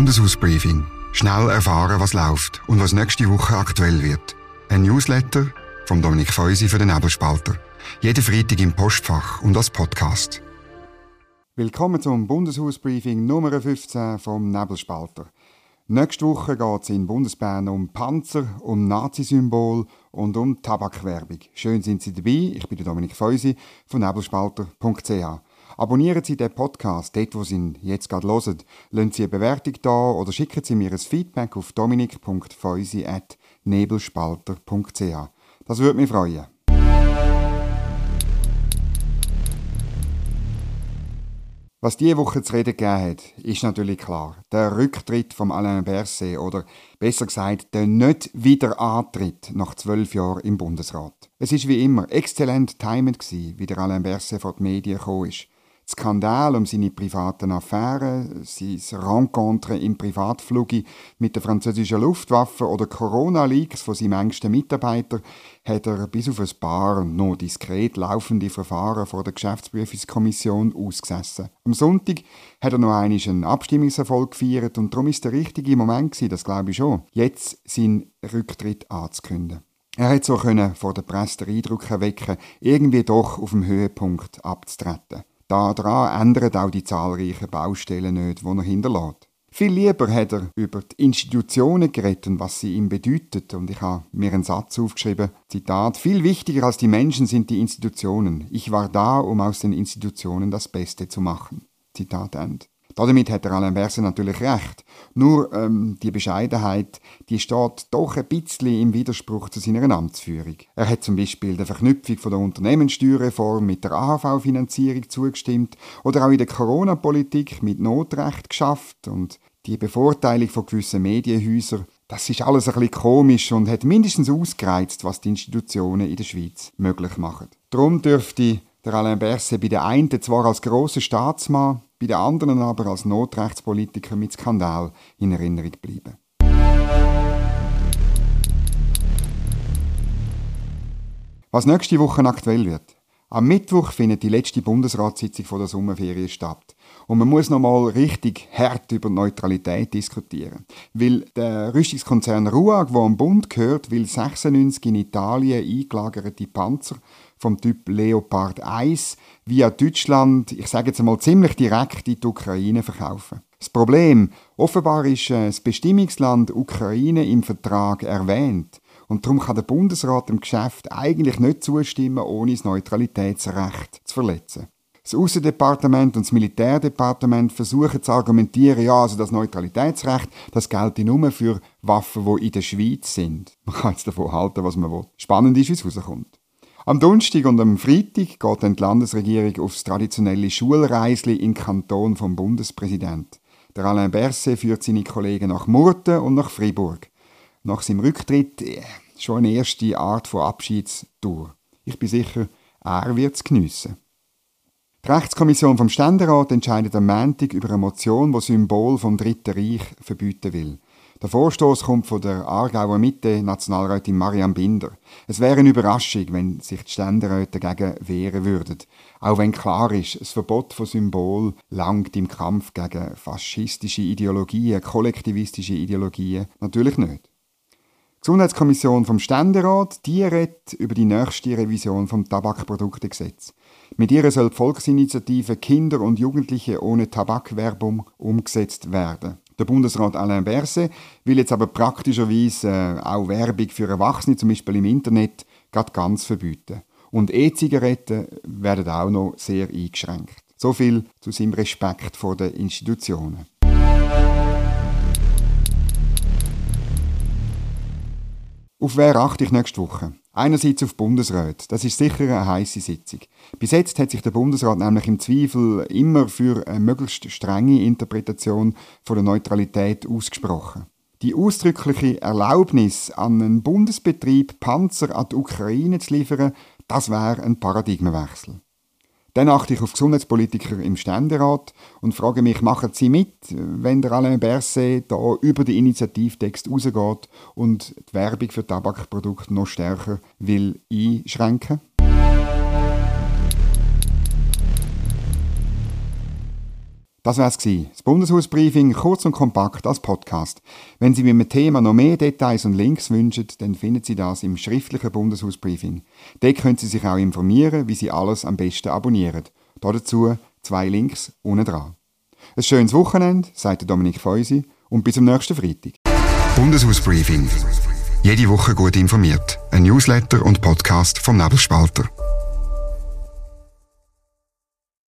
Bundeshausbriefing. Schnell erfahren, was läuft und was nächste Woche aktuell wird. Ein Newsletter vom Dominik Feusi für den Nebelspalter. Jeden Freitag im Postfach und als Podcast. Willkommen zum Bundeshausbriefing Nummer 15 vom Nebelspalter. Nächste Woche geht es in Bundesbern um Panzer, um Nazi-Symbol und um Tabakwerbung. Schön sind Sie dabei. Ich bin Dominik Feusi von nebelspalter.ch. Abonnieren Sie den Podcast, dort wo Sie ihn jetzt gerade hören. Lassen Sie eine Bewertung da oder schicken Sie mir ein Feedback auf dominik.feusi.nebelspalter.ch. Das würde mich freuen. Was diese Woche zu reden gegeben hat, ist natürlich klar. Der Rücktritt von Alain Berset oder besser gesagt der nicht Wiederantritt nach zwölf Jahren im Bundesrat. Es ist wie immer exzellent timed wie der Alain Berset vor die Medien gekommen ist. Skandal um seine privaten Affären, sein Rencontre im Privatflug mit der französischen Luftwaffe oder Corona-Leaks von seinem engsten Mitarbeiter hat er bis auf ein paar noch diskret laufende Verfahren vor der Geschäftsprüfungskommission ausgesessen. Am Sonntag hat er noch einen Abstimmungserfolg gefeiert und darum ist der richtige Moment gewesen, das glaube ich schon, jetzt seinen Rücktritt anzukündigen. Er hat so können vor der Presse den Eindruck erwecken, irgendwie doch auf dem Höhepunkt abzutreten. Daran ändern auch die zahlreichen Baustellen nicht, die er hinterlässt. Viel lieber hat er über die Institutionen geredet und was sie ihm bedeuten. Und ich habe mir einen Satz aufgeschrieben, Zitat, viel wichtiger als die Menschen sind die Institutionen. Ich war da, um aus den Institutionen das Beste zu machen. Zitat Ende. Damit hat der Alain Berset natürlich recht. Nur ähm, die Bescheidenheit, die steht doch ein bisschen im Widerspruch zu seiner Amtsführung. Er hat zum Beispiel der Verknüpfung von der Unternehmenssteuerreform mit der AHV-Finanzierung zugestimmt oder auch in der Corona-Politik mit Notrecht geschafft und die Bevorteilung von gewissen Medienhäusern. Das ist alles ein bisschen komisch und hat mindestens ausgereizt, was die Institutionen in der Schweiz möglich machen. Darum dürfte der Alain Berset bei den einen zwar als grosser Staatsmann, bei den anderen aber als Notrechtspolitiker mit Skandal in Erinnerung bleiben. Was nächste Woche aktuell wird. Am Mittwoch findet die letzte Bundesratssitzung vor der Sommerferien statt. Und man muss nochmal richtig hart über Neutralität diskutieren. Weil der Rüstungskonzern RUAG, der am Bund gehört, will 96 in Italien eingelagerte Panzer vom Typ Leopard 1 via Deutschland, ich sage jetzt einmal ziemlich direkt in die Ukraine verkaufen. Das Problem, offenbar ist äh, das Bestimmungsland Ukraine im Vertrag erwähnt. Und darum kann der Bundesrat dem Geschäft eigentlich nicht zustimmen, ohne das Neutralitätsrecht zu verletzen. Das Außendepartement und das Militärdepartement versuchen zu argumentieren, ja, also das Neutralitätsrecht, das gilt nur für Waffen, die in der Schweiz sind. Man kann jetzt davon halten, was man will. Spannend ist, wie es rauskommt. Am Donnerstag und am Freitag geht dann die Landesregierung aufs traditionelle Schulreisli in Kanton vom Bundespräsident. Der Alain Berset führt seine Kollegen nach Murten und nach Fribourg. Nach seinem Rücktritt äh, schon eine erste Art von Abschiedstour. Ich bin sicher, er wird es geniessen. Die Rechtskommission vom Ständerat entscheidet am Montag über eine Motion, die Symbol vom Dritten Reich verbieten will. Der Vorstoß kommt von der Aargauer Mitte Nationalrätin Mariam Binder. Es wäre eine Überraschung, wenn sich die Ständeräte dagegen wehren würden. Auch wenn klar ist, das Verbot von Symbol langt im Kampf gegen faschistische Ideologien, kollektivistische Ideologien natürlich nicht. Die Gesundheitskommission vom Ständerat, die redet über die nächste Revision vom Tabakproduktegesetz. Mit ihr soll die Volksinitiative Kinder und Jugendliche ohne Tabakwerbung umgesetzt werden. Der Bundesrat Alain Berset will jetzt aber praktischerweise äh, auch Werbung für Erwachsene, zum Beispiel im Internet, ganz verbieten. Und E-Zigaretten werden auch noch sehr eingeschränkt. So viel zu seinem Respekt vor den Institutionen. Auf wer achte ich nächste Woche? Einerseits auf Bundesrat. Das ist sicher eine heiße Sitzung. Bis jetzt hat sich der Bundesrat nämlich im Zweifel immer für eine möglichst strenge Interpretation von der Neutralität ausgesprochen. Die ausdrückliche Erlaubnis an einen Bundesbetrieb, Panzer an die Ukraine zu liefern, das wäre ein Paradigmenwechsel. Dann achte ich auf Gesundheitspolitiker im Ständerat und frage mich, machen sie mit, wenn der Alain Berset da über den Initiativtext rausgeht und die Werbung für Tabakprodukte noch stärker will einschränken? Das wär's gewesen. Das Bundeshausbriefing kurz und kompakt als Podcast. Wenn Sie mit dem Thema noch mehr Details und Links wünschen, dann finden Sie das im schriftlichen Bundeshausbriefing. Dort können Sie sich auch informieren, wie Sie alles am besten abonnieren. Dazu zwei Links unten dran. Ein schönes Wochenende, sagt Dominik Feusi, und bis zum nächsten Freitag. Bundeshausbriefing. Jede Woche gut informiert. Ein Newsletter und Podcast vom Nebelspalter.